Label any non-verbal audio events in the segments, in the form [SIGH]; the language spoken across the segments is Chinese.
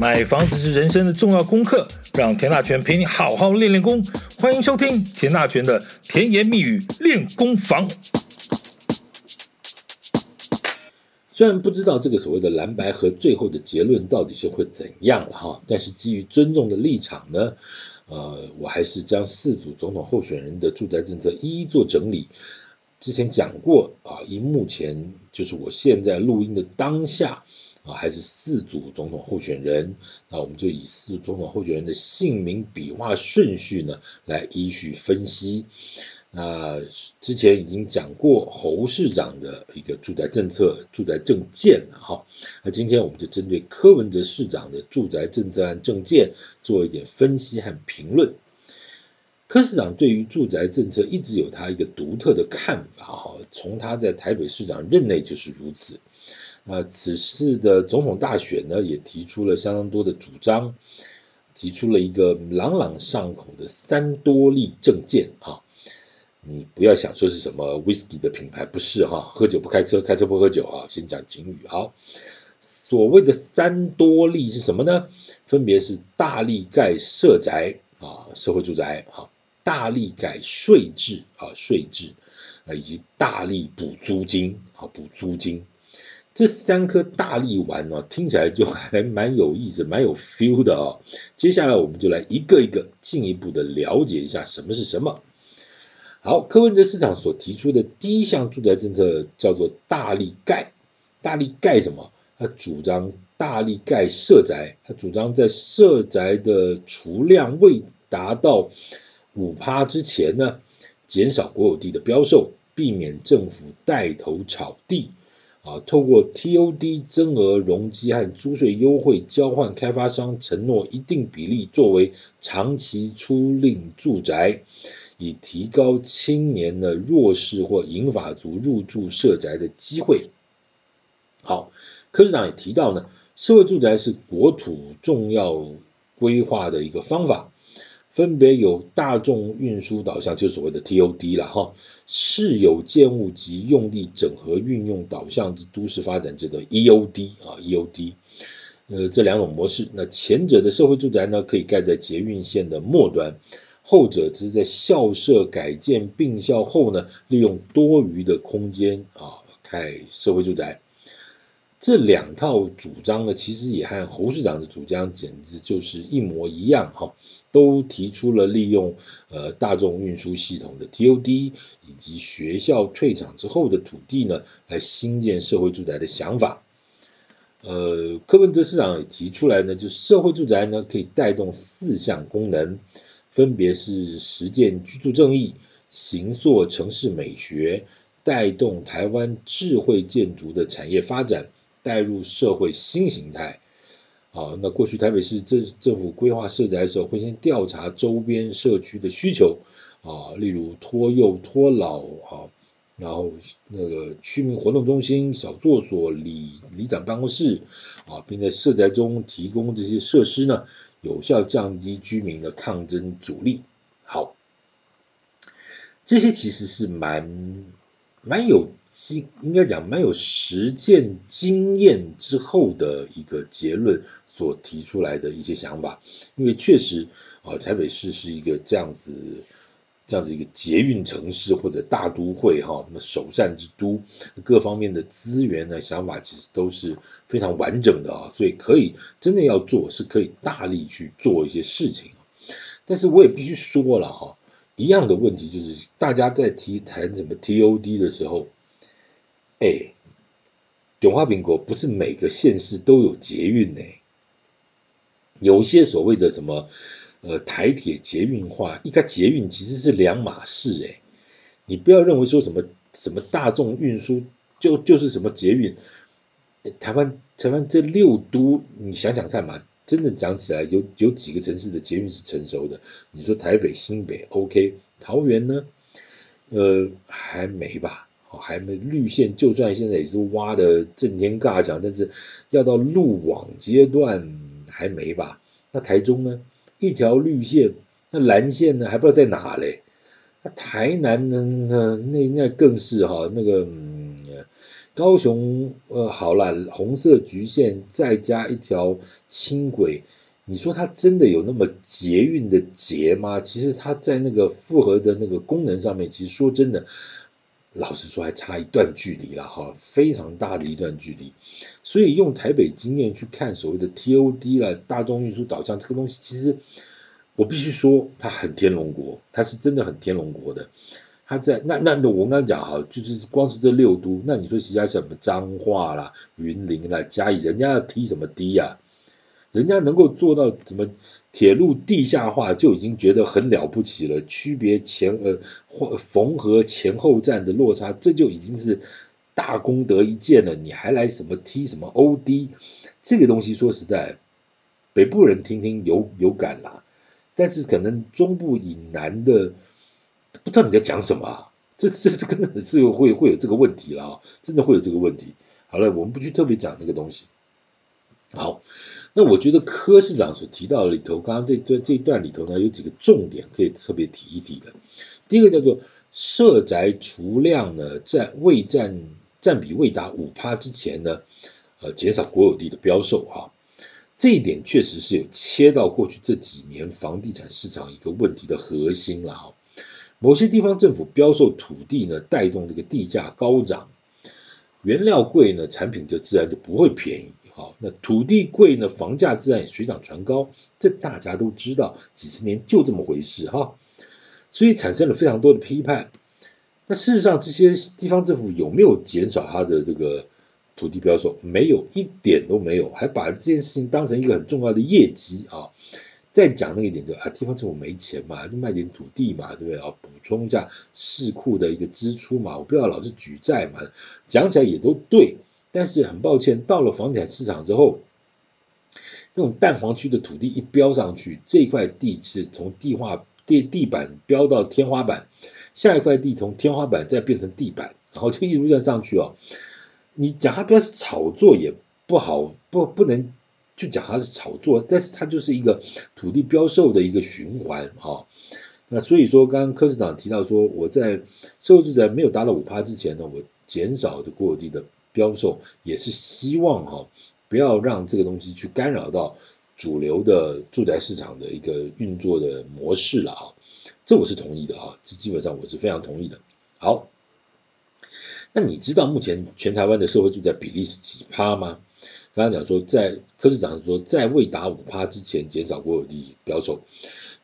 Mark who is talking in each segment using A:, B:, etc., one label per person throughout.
A: 买房子是人生的重要功课，让田大权陪你好好练练功。欢迎收听田大权的甜言蜜语练功房。虽然不知道这个所谓的蓝白和最后的结论到底是会怎样了哈，但是基于尊重的立场呢，呃，我还是将四组总统候选人的住宅政策一一做整理。之前讲过啊，以目前就是我现在录音的当下。啊，还是四组总统候选人，那我们就以四组总统候选人的姓名笔画顺序呢，来依序分析。那之前已经讲过侯市长的一个住宅政策、住宅政见了哈。那今天我们就针对柯文哲市长的住宅政策和政见做一点分析和评论。柯市长对于住宅政策一直有他一个独特的看法哈，从他在台北市长任内就是如此。啊，此次的总统大选呢，也提出了相当多的主张，提出了一个朗朗上口的三多利政见啊。你不要想说是什么 whisky 的品牌，不是哈，喝酒不开车，开车不喝酒啊。先讲警语，好，所谓的三多利是什么呢？分别是大力盖社宅啊，社会住宅啊，大力改税制啊，税制啊，以及大力补租金啊，补租金。这三颗大力丸哦，听起来就还蛮有意思，蛮有 feel 的哦。接下来我们就来一个一个进一步的了解一下什么是什么。好，柯文哲市场所提出的第一项住宅政策叫做大力盖，大力盖什么？他主张大力盖社宅，他主张在社宅的储量未达到五趴之前呢，减少国有地的标售，避免政府带头炒地。啊，透过 TOD 增额容积和租税优惠交换开发商承诺一定比例作为长期租赁住宅，以提高青年的弱势或银发族入住社宅的机会。好，柯市长也提到呢，社会住宅是国土重要规划的一个方法。分别有大众运输导向，就所谓的 TOD 了哈，市有建物及用地整合运用导向之都市发展，这个 EOD 啊 EOD，呃这两种模式，那前者的社会住宅呢，可以盖在捷运线的末端，后者只是在校舍改建并校后呢，利用多余的空间啊盖社会住宅。这两套主张呢，其实也和侯市长的主张简直就是一模一样哈，都提出了利用呃大众运输系统的 TOD 以及学校退场之后的土地呢，来兴建社会住宅的想法。呃，柯文哲市长也提出来呢，就社会住宅呢可以带动四项功能，分别是实践居住正义、形塑城市美学、带动台湾智慧建筑的产业发展。带入社会新形态，啊，那过去台北市政政府规划社宅的时候，会先调查周边社区的需求，啊，例如托幼、托老，啊，然后那个居民活动中心、小作所、里里长办公室，啊，并在社宅中提供这些设施呢，有效降低居民的抗争阻力。好，这些其实是蛮。蛮有经，应该讲蛮有实践经验之后的一个结论所提出来的一些想法，因为确实啊，台北市是一个这样子这样子一个捷运城市或者大都会哈，那么首善之都，各方面的资源呢，想法其实都是非常完整的啊，所以可以真的要做，是可以大力去做一些事情，但是我也必须说了哈。一样的问题就是，大家在提谈什么 TOD 的时候，哎，中华民国不是每个县市都有捷运呢，有些所谓的什么呃台铁捷运化，一个捷运其实是两码事哎，你不要认为说什么什么大众运输就就是什么捷运，台湾台湾这六都，你想想看嘛。真的讲起来，有有几个城市的捷运是成熟的？你说台北、新北，OK，桃园呢？呃，还没吧？还没绿线，就算现在也是挖的震天尬响，但是要到路网阶段还没吧？那台中呢？一条绿线，那蓝线呢？还不知道在哪嘞？那台南呢？那那更是哈，那个。高雄呃好了，红色橘线再加一条轻轨，你说它真的有那么捷运的捷吗？其实它在那个复合的那个功能上面，其实说真的，老实说还差一段距离了哈，非常大的一段距离。所以用台北经验去看所谓的 TOD 了，大众运输导向这个东西，其实我必须说它很天龙国，它是真的很天龙国的。他在那那我刚刚讲哈，就是光是这六都，那你说其他什么彰化啦、云林啦、嘉义，人家要踢什么低呀？人家能够做到什么铁路地下化就已经觉得很了不起了。区别前呃或缝合前后站的落差，这就已经是大功德一件了。你还来什么踢什么 OD？这个东西说实在，北部人听听有有感啦，但是可能中部以南的。不知道你在讲什么啊？这这这根本是会会有这个问题了啊！真的会有这个问题。好了，我们不去特别讲那个东西。好，那我觉得柯市长所提到的里头，刚刚这段这一段里头呢，有几个重点可以特别提一提的。第一个叫做社宅储量呢，在未占占比未达五趴之前呢，呃，减少国有地的标售啊。这一点确实是有切到过去这几年房地产市场一个问题的核心了哈。某些地方政府标售土地呢，带动这个地价高涨，原料贵呢，产品就自然就不会便宜。好，那土地贵呢，房价自然也水涨船高，这大家都知道，几十年就这么回事哈。所以产生了非常多的批判。那事实上，这些地方政府有没有减少它的这个土地标售？没有，一点都没有，还把这件事情当成一个很重要的业绩啊。再讲那个一点就啊，地方政府没钱嘛，就卖点土地嘛，对不对啊？补充一下市库的一个支出嘛，我不要老是举债嘛，讲起来也都对。但是很抱歉，到了房地产市场之后，那种蛋黄区的土地一标上去，这块地是从地化地地板标到天花板，下一块地从天花板再变成地板，然后就一路这样上去哦。你讲它不要是炒作也不好，不不能。就讲它是炒作，但是它就是一个土地标售的一个循环哈。那所以说，刚刚柯市长提到说，我在社会住宅没有达到五趴之前呢，我减少的国有地的标售，也是希望哈，不要让这个东西去干扰到主流的住宅市场的一个运作的模式了啊。这我是同意的啊，这基本上我是非常同意的。好，那你知道目前全台湾的社会住宅比例是几趴吗？刚刚讲说，在柯市长说，在未达五趴之前减少国有地标售，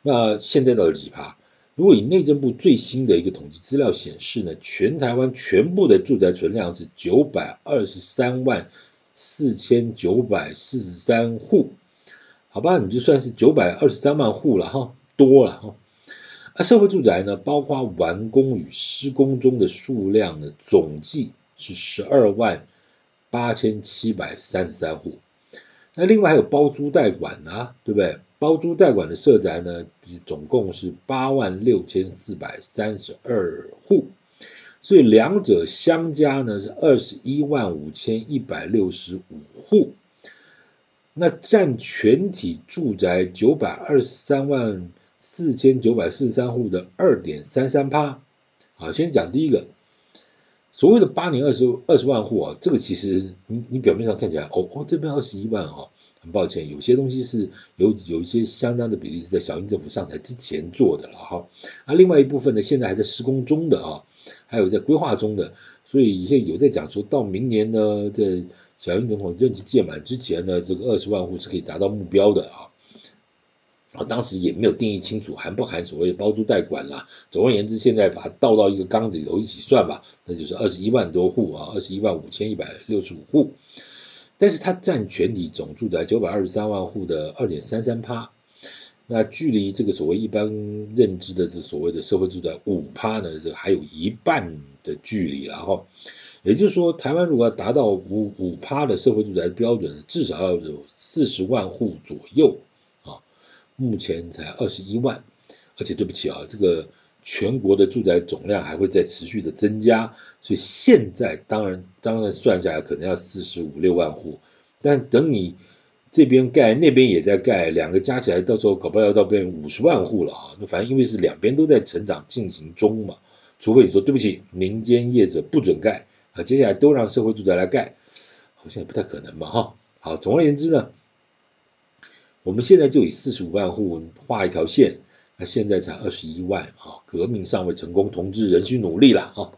A: 那现在到底几趴？如果以内政部最新的一个统计资料显示呢，全台湾全部的住宅存量是九百二十三万四千九百四十三户，好吧，你就算是九百二十三万户了哈，多了哈。那社会住宅呢，包括完工与施工中的数量呢，总计是十二万。八千七百三十三户，那另外还有包租代管啊，对不对？包租代管的社宅呢，总共是八万六千四百三十二户，所以两者相加呢是二十一万五千一百六十五户，那占全体住宅九百二十三万四千九百四十三户的二点三三趴。好，先讲第一个。所谓的八年二十二十万户啊，这个其实你你表面上看起来，哦哦这边二十一万哈，很抱歉，有些东西是有有一些相当的比例是在小英政府上台之前做的了哈，啊另外一部分呢现在还在施工中的啊，还有在规划中的，所以现在有在讲说到明年呢，在小英总统任期届满之前呢，这个二十万户是可以达到目标的啊。啊，当时也没有定义清楚含不含所谓包租代管啦。总而言之，现在把它倒到一个缸子里头一起算吧，那就是二十一万多户啊，二十一万五千一百六十五户。但是它占全体总住宅九百二十三万户的二点三三趴，那距离这个所谓一般认知的这所谓的社会住宅五趴呢，这还有一半的距离了哈。也就是说，台湾如果要达到五五趴的社会住宅标准，至少要有四十万户左右。目前才二十一万，而且对不起啊，这个全国的住宅总量还会再持续的增加，所以现在当然当然算下来可能要四十五六万户，但等你这边盖那边也在盖，两个加起来到时候搞不好要到变五十万户了啊！那反正因为是两边都在成长进行中嘛，除非你说对不起，民间业者不准盖，啊，接下来都让社会住宅来盖，好像也不太可能嘛哈。好，总而言之呢，我们现在就以四十五万户画一条线，那现在才二十一万啊，革命尚未成功，同志仍需努力了啊。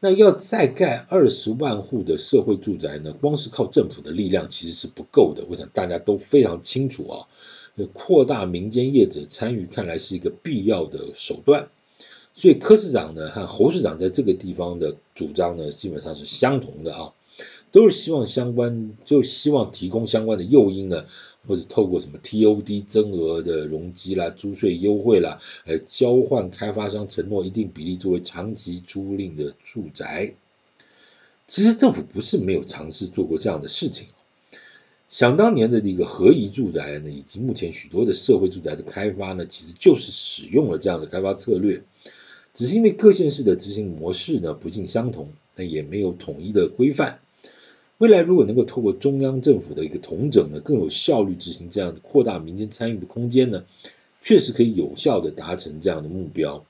A: 那要再盖二十万户的社会住宅呢？光是靠政府的力量其实是不够的。我想大家都非常清楚啊，扩大民间业者参与，看来是一个必要的手段。所以柯市长呢和侯市长在这个地方的主张呢，基本上是相同的啊，都是希望相关，就希望提供相关的诱因呢。或者透过什么 TOD 增额的容积啦、租税优惠啦，来交换开发商承诺一定比例作为长期租赁的住宅。其实政府不是没有尝试做过这样的事情。想当年的一个合宜住宅呢，以及目前许多的社会住宅的开发呢，其实就是使用了这样的开发策略。只是因为各县市的执行模式呢不尽相同，但也没有统一的规范。未来如果能够透过中央政府的一个统整呢，更有效率执行这样的扩大民间参与的空间呢，确实可以有效的达成这样的目标。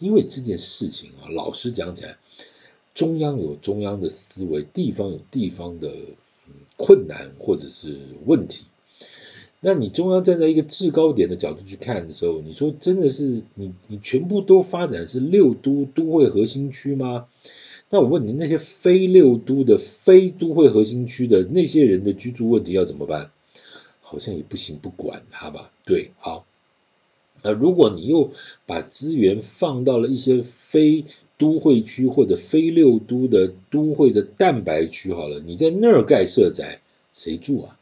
A: 因为这件事情啊，老实讲起来，中央有中央的思维，地方有地方的困难或者是问题。那你中央站在一个制高点的角度去看的时候，你说真的是你你全部都发展是六都都会核心区吗？那我问你，那些非六都的、非都会核心区的那些人的居住问题要怎么办？好像也不行，不管他吧。对，好。那如果你又把资源放到了一些非都会区或者非六都的都会的蛋白区，好了，你在那儿盖社宅，谁住啊？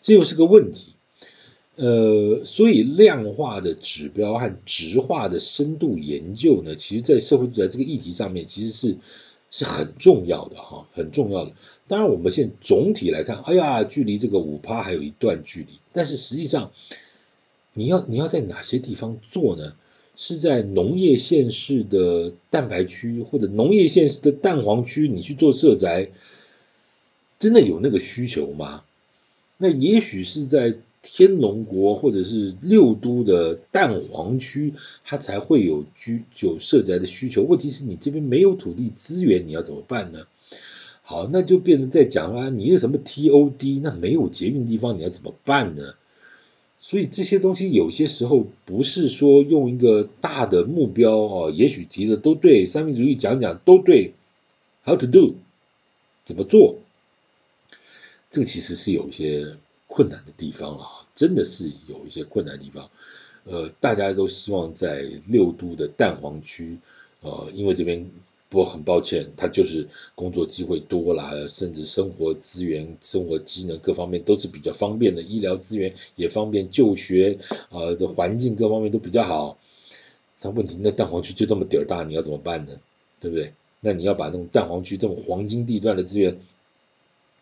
A: 这又是个问题。呃，所以量化的指标和质化的深度研究呢，其实，在社会住宅这个议题上面，其实是是很重要的哈，很重要的。当然，我们现在总体来看，哎呀，距离这个五趴还有一段距离。但是实际上，你要你要在哪些地方做呢？是在农业县市的蛋白区或者农业县市的蛋黄区，你去做社宅，真的有那个需求吗？那也许是在。天龙国或者是六都的蛋黄区，它才会有居有社宅的需求。问题是你这边没有土地资源，你要怎么办呢？好，那就变成在讲啊，你有什么 TOD，那没有捷运地方，你要怎么办呢？所以这些东西有些时候不是说用一个大的目标哦，也许提的都对，三民主义讲讲都对，How to do，怎么做？这个其实是有一些。困难的地方啊，真的是有一些困难的地方。呃，大家都希望在六都的蛋黄区，呃，因为这边不过很抱歉，它就是工作机会多啦，甚至生活资源、生活机能各方面都是比较方便的，医疗资源也方便，就学啊、的环境各方面都比较好。但问题，那蛋黄区就这么点儿大，你要怎么办呢？对不对？那你要把那种蛋黄区这种黄金地段的资源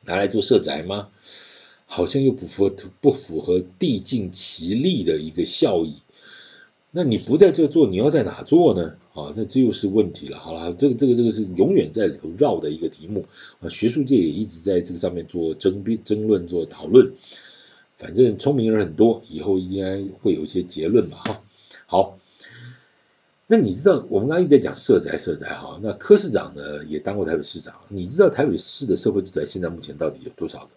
A: 拿来做社宅吗？好像又不符合不符合地尽其力的一个效益，那你不在这做，你要在哪做呢？啊，那这又是问题了。好了，这个这个这个是永远在里头绕的一个题目啊，学术界也一直在这个上面做争辩、争论、做讨论。反正聪明人很多，以后应该会有一些结论吧？哈，好。那你知道我们刚刚一直在讲社宅社宅哈，那柯市长呢也当过台北市长，你知道台北市的社会住宅现在目前到底有多少个？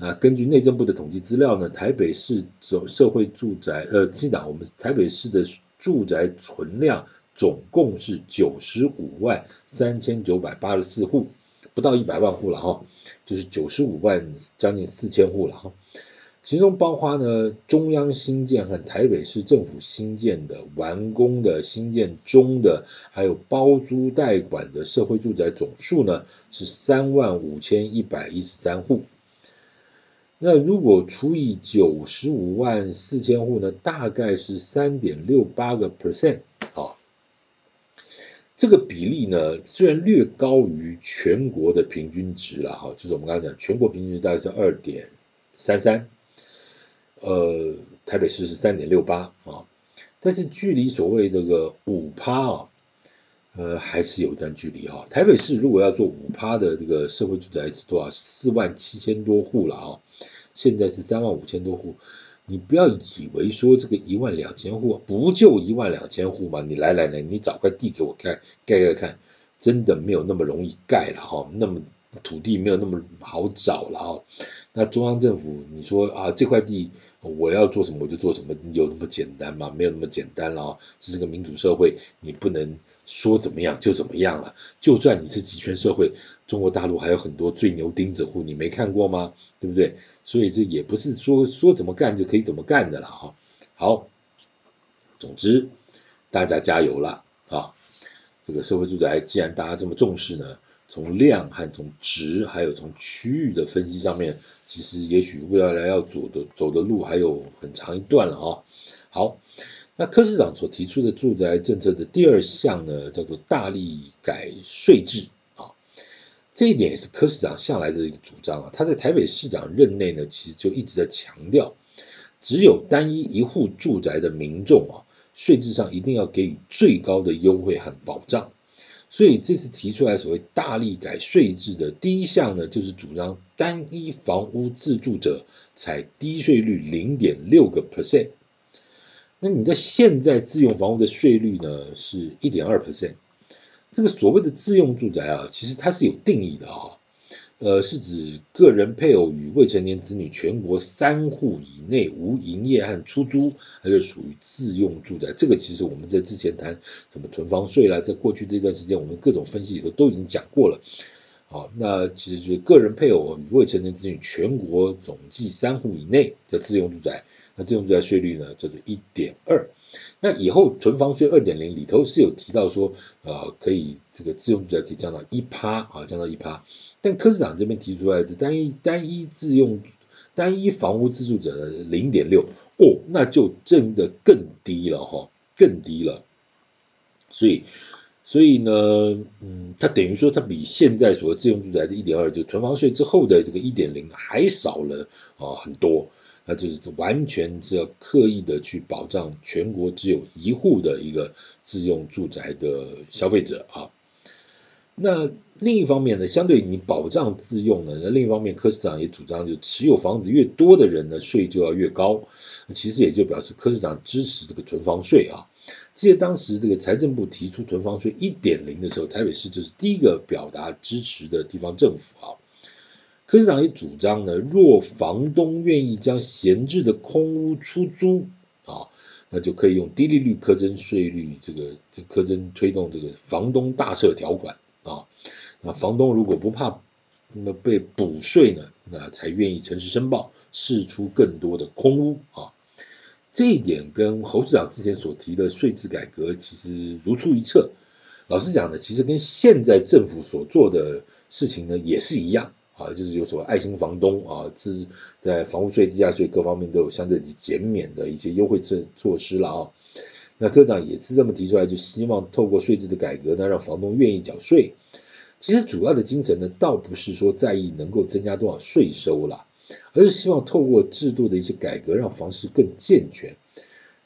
A: 啊，根据内政部的统计资料呢，台北市总社会住宅，呃，市长，我们台北市的住宅存量总共是九十五万三千九百八十四户，不到一百万户了哈，就是九十五万将近四千户了哈。其中包括呢中央新建和台北市政府新建的、完工的、新建中的，还有包租代管的社会住宅总数呢是三万五千一百一十三户。那如果除以九十五万四千户呢，大概是三点六八个 percent 啊。这个比例呢，虽然略高于全国的平均值了哈，就是我们刚才讲全国平均值大概是二点三三，呃，台北市是三点六八啊，但是距离所谓这个五趴啊，呃，还是有一段距离哈。台北市如果要做五趴的这个社会住宅是多少？四万七千多户了啊。现在是三万五千多户，你不要以为说这个一万两千户不就一万两千户吗？你来来来，你找块地给我盖盖盖看，真的没有那么容易盖了哈，那么土地没有那么好找了哈。那中央政府你说啊，这块地我要做什么我就做什么，有那么简单吗？没有那么简单了啊，这是个民主社会，你不能说怎么样就怎么样了。就算你是集权社会，中国大陆还有很多最牛钉子户，你没看过吗？对不对？所以这也不是说说怎么干就可以怎么干的了哈。好，总之大家加油了啊！这个社会住宅既然大家这么重视呢，从量和从值还有从区域的分析上面，其实也许未来要走的走的路还有很长一段了啊。好，那柯市长所提出的住宅政策的第二项呢，叫做大力改税制啊。这一点也是柯市长向来的一个主张啊，他在台北市长任内呢，其实就一直在强调，只有单一一户住宅的民众啊，税制上一定要给予最高的优惠和保障。所以这次提出来所谓大力改税制的第一项呢，就是主张单一房屋自住者采低税率零点六个 percent。那你在现在自用房屋的税率呢，是一点二 percent。这个所谓的自用住宅啊，其实它是有定义的啊，呃，是指个人配偶与未成年子女全国三户以内无营业和出租，那就属于自用住宅。这个其实我们在之前谈什么囤房税啦，在过去这段时间我们各种分析里头都已经讲过了。好，那其实就是个人配偶与未成年子女全国总计三户以内的自用住宅，那自用住宅税率呢叫做一点二。那以后囤房税二点零里头是有提到说，呃，可以这个自用住宅可以降到一趴啊，降到一趴。但柯市长这边提出来的单一单一自用单一房屋自住者的零点六哦，那就真的更低了哈，更低了。所以所以呢，嗯，它等于说它比现在所自用住宅的一点二，就囤房税之后的这个一点零还少了啊很多。那就是完全是要刻意的去保障全国只有一户的一个自用住宅的消费者啊。那另一方面呢，相对你保障自用呢，那另一方面柯市长也主张，就持有房子越多的人呢，税就要越高。其实也就表示柯市长支持这个囤房税啊。记得当时这个财政部提出囤房税一点零的时候，台北市就是第一个表达支持的地方政府啊。柯市长也主张呢，若房东愿意将闲置的空屋出租啊，那就可以用低利率课征税率，这个这课征推动这个房东大赦条款啊。那房东如果不怕那被补税呢，那才愿意诚实申报，释出更多的空屋啊。这一点跟侯市长之前所提的税制改革其实如出一辙。老实讲呢，其实跟现在政府所做的事情呢也是一样。啊，就是有所谓爱心房东啊，自在房屋税、地价税各方面都有相对减免的一些优惠措措施了啊。那科长也是这么提出来，就希望透过税制的改革呢，让房东愿意缴税。其实主要的精神呢，倒不是说在意能够增加多少税收啦，而是希望透过制度的一些改革，让房市更健全。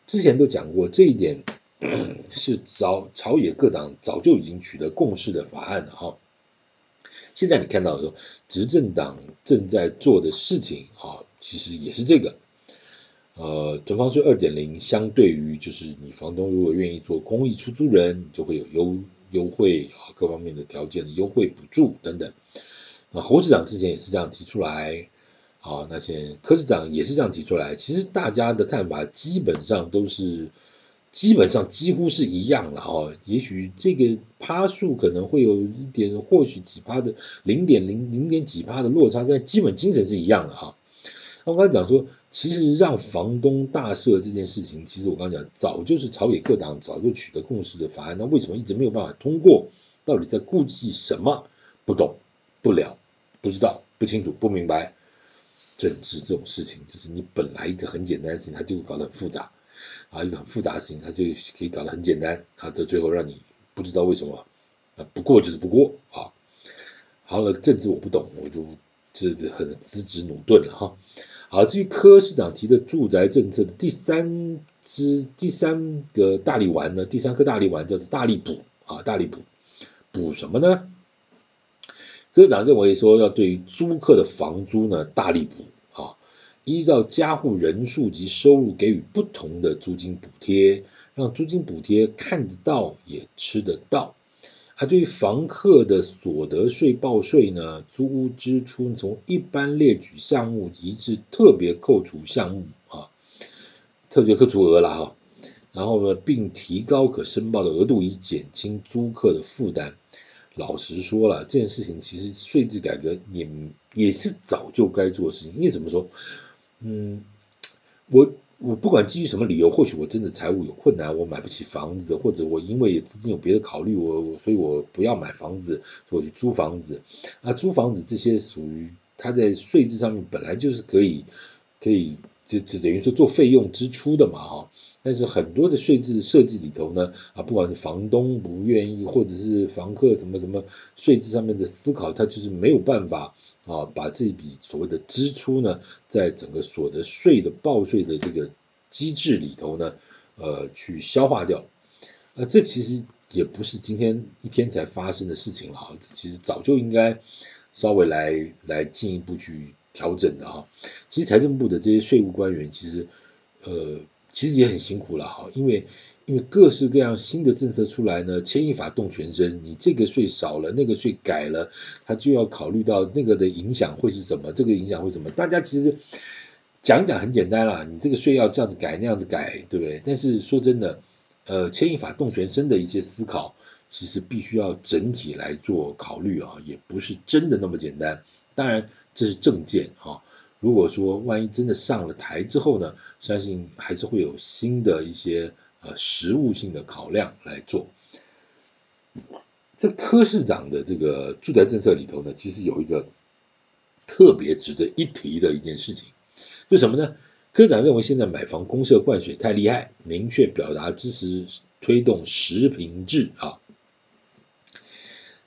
A: 之前都讲过这一点，[CLEARS THROAT] 是早朝野各党早就已经取得共识的法案了哈。现在你看到说，执政党正在做的事情啊，其实也是这个，呃，囤房税二点零，相对于就是你房东如果愿意做公益出租人，就会有优优惠啊，各方面的条件的优惠补助等等。那侯市长之前也是这样提出来，啊，那些柯市长也是这样提出来，其实大家的看法基本上都是。基本上几乎是一样了哦，也许这个趴数可能会有一点，或许几趴的零点零零点几趴的落差，但基本精神是一样的哈。那我刚才讲说，其实让房东大赦这件事情，其实我刚才讲早就是朝野各党早就取得共识的法案，那为什么一直没有办法通过？到底在顾忌什么？不懂、不了、不知道、不清楚、不明白。政治这种事情，就是你本来一个很简单的事情，它就会搞得很复杂。啊，一个很复杂的事情，它就可以搞得很简单，啊，到最后让你不知道为什么，啊，不过就是不过啊。好了，政治我不懂，我就这很资质努钝了哈。好，至于柯市长提的住宅政策的第三支第三个大力丸呢，第三颗大力丸叫做大力补啊，大力补补什么呢？柯市长认为说要对于租客的房租呢大力补。依照家户人数及收入给予不同的租金补贴，让租金补贴看得到也吃得到。他对于房客的所得税报税呢，租屋支出从一般列举项目移至特别扣除项目啊，特别扣除额了哈。然后呢，并提高可申报的额度，以减轻租客的负担。老实说了，这件事情其实税制改革也也是早就该做的事情。因为怎么说？嗯，我。我不管基于什么理由，或许我真的财务有困难，我买不起房子，或者我因为资金有别的考虑，我所以我不要买房子，我去租房子。那租房子这些属于它在税制上面本来就是可以可以就就等于说做费用支出的嘛哈。但是很多的税制设计里头呢啊，不管是房东不愿意，或者是房客什么什么税制上面的思考，它就是没有办法。啊，把这笔所谓的支出呢，在整个所得税的报税的这个机制里头呢，呃，去消化掉。呃，这其实也不是今天一天才发生的事情了啊，其实早就应该稍微来来进一步去调整的哈。其实财政部的这些税务官员，其实呃，其实也很辛苦了哈，因为。因为各式各样新的政策出来呢，牵一发动全身。你这个税少了，那个税改了，他就要考虑到那个的影响会是什么，这个影响会什么？大家其实讲讲很简单啦，你这个税要这样子改，那样子改，对不对？但是说真的，呃，牵一发动全身的一些思考，其实必须要整体来做考虑啊，也不是真的那么简单。当然，这是政见啊。如果说万一真的上了台之后呢，相信还是会有新的一些。呃，实务性的考量来做，在柯市长的这个住宅政策里头呢，其实有一个特别值得一提的一件事情，就什么呢？柯长认为现在买房公社灌水太厉害，明确表达支持推动实平制啊。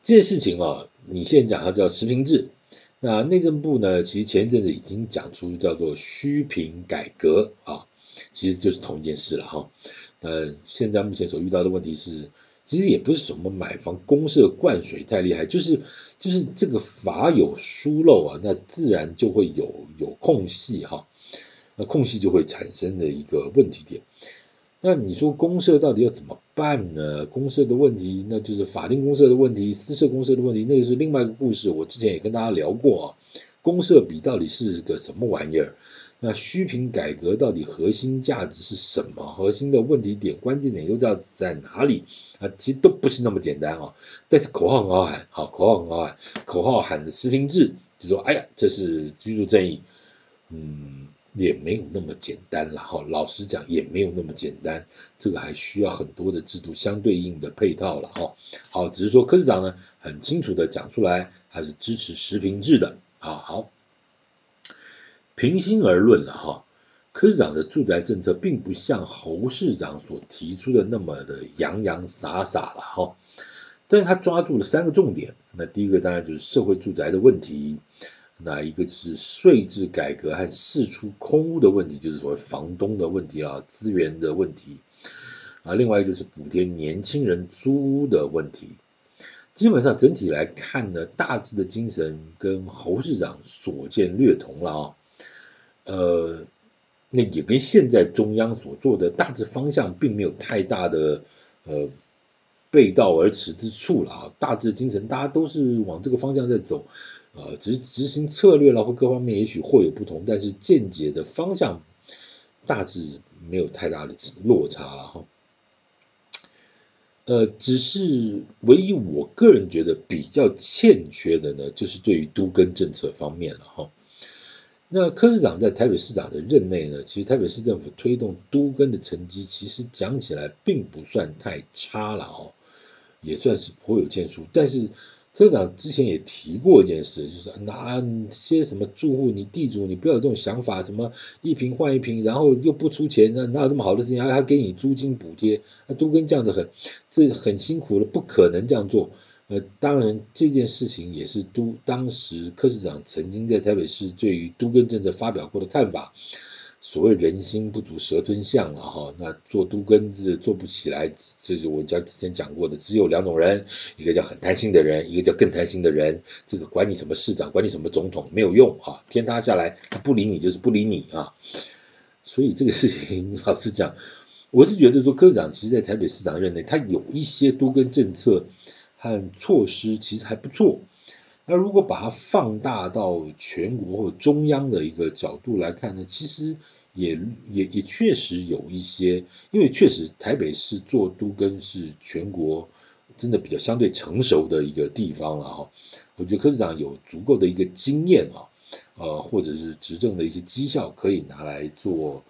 A: 这件事情啊，你现在讲它叫实平制，那内政部呢，其实前一阵子已经讲出叫做虚坪改革啊，其实就是同一件事了哈。呃，现在目前所遇到的问题是，其实也不是什么买房公社灌水太厉害，就是就是这个法有疏漏啊，那自然就会有有空隙哈，那空隙就会产生的一个问题点。那你说公社到底要怎么办呢？公社的问题，那就是法定公社的问题，私设公社的问题，那个是另外一个故事。我之前也跟大家聊过啊，公社比到底是个什么玩意儿？那虚坪改革到底核心价值是什么？核心的问题点、关键点又在在哪里？啊，其实都不是那么简单啊。但是口号很好喊，好，口号很好喊，口号喊的实名制，就说哎呀，这是居住正义，嗯，也没有那么简单了哈。老实讲，也没有那么简单，这个还需要很多的制度相对应的配套了哈。好，只是说柯市长呢，很清楚的讲出来，他是支持实坪制的啊。好。平心而论了哈，柯市长的住宅政策并不像侯市长所提出的那么的洋洋洒洒了哈，但是他抓住了三个重点，那第一个当然就是社会住宅的问题，那一个就是税制改革和释出空屋的问题，就是所谓房东的问题啊，资源的问题。啊，另外一个就是补贴年轻人租屋的问题，基本上整体来看呢，大致的精神跟侯市长所见略同了啊。呃，那也跟现在中央所做的大致方向并没有太大的呃背道而驰之处了啊，大致精神大家都是往这个方向在走，呃，只执行策略然后各方面也许会有不同，但是见解的方向大致没有太大的落差了哈。呃，只是唯一我个人觉得比较欠缺的呢，就是对于都更政策方面了哈。那柯市长在台北市长的任内呢，其实台北市政府推动都更的成绩，其实讲起来并不算太差了哦，也算是颇有建树。但是科长之前也提过一件事，就是哪些什么住户，你地主你不要有这种想法，什么一平换一平，然后又不出钱，那哪有这么好的事情？还还给你租金补贴，那都跟这样子很，这很辛苦了，不可能这样做。呃，当然这件事情也是都当时柯市长曾经在台北市对于都更政策发表过的看法。所谓人心不足蛇吞象啊哈，那做都更是做不起来，这是我家之前讲过的，只有两种人，一个叫很贪心的人，一个叫更贪心的人。这个管你什么市长，管你什么总统没有用啊，天塌下来他不理你就是不理你啊。所以这个事情 [LAUGHS] 老实讲，我是觉得说柯市长其实在台北市长任内，他有一些都跟政策。和措施其实还不错。那如果把它放大到全国或中央的一个角度来看呢，其实也也也确实有一些，因为确实台北市做都更是全国真的比较相对成熟的一个地方了哈。我觉得柯市长有足够的一个经验啊，呃，或者是执政的一些绩效可以拿来做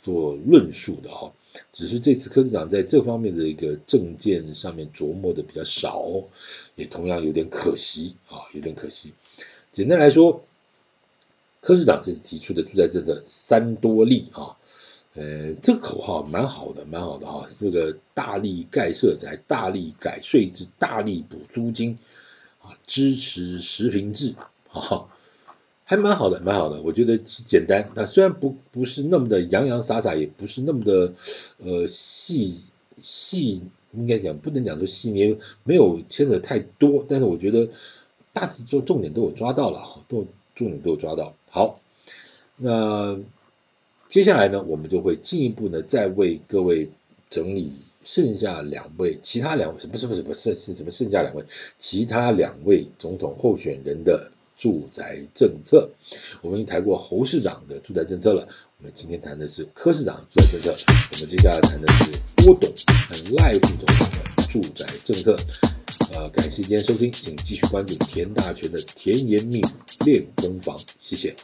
A: 做论述的哈。只是这次柯市长在这方面的一个政见上面琢磨的比较少，也同样有点可惜啊，有点可惜。简单来说，柯市长这次提出的住宅政策三多利啊，呃，这个口号蛮好的，蛮好的哈。这个大力盖社宅，大力改税制，大力补租金啊，支持实平制啊。还蛮好的，蛮好的，我觉得简单。那虽然不不是那么的洋洋洒洒，也不是那么的呃细细，应该讲不能讲说细腻，没有牵扯太多。但是我觉得大致重重点都有抓到了哈，都重点都有抓到。好，那接下来呢，我们就会进一步呢，再为各位整理剩下两位，其他两位不是不是不是是什么剩下两位，其他两位总统候选人的。住宅政策，我们已经谈过侯市长的住宅政策了。我们今天谈的是柯市长的住宅政策。我们接下来谈的是郭董和赖副总统的住宅政策。呃，感谢今天收听，请继续关注田大全的甜言蜜语练功房。谢谢。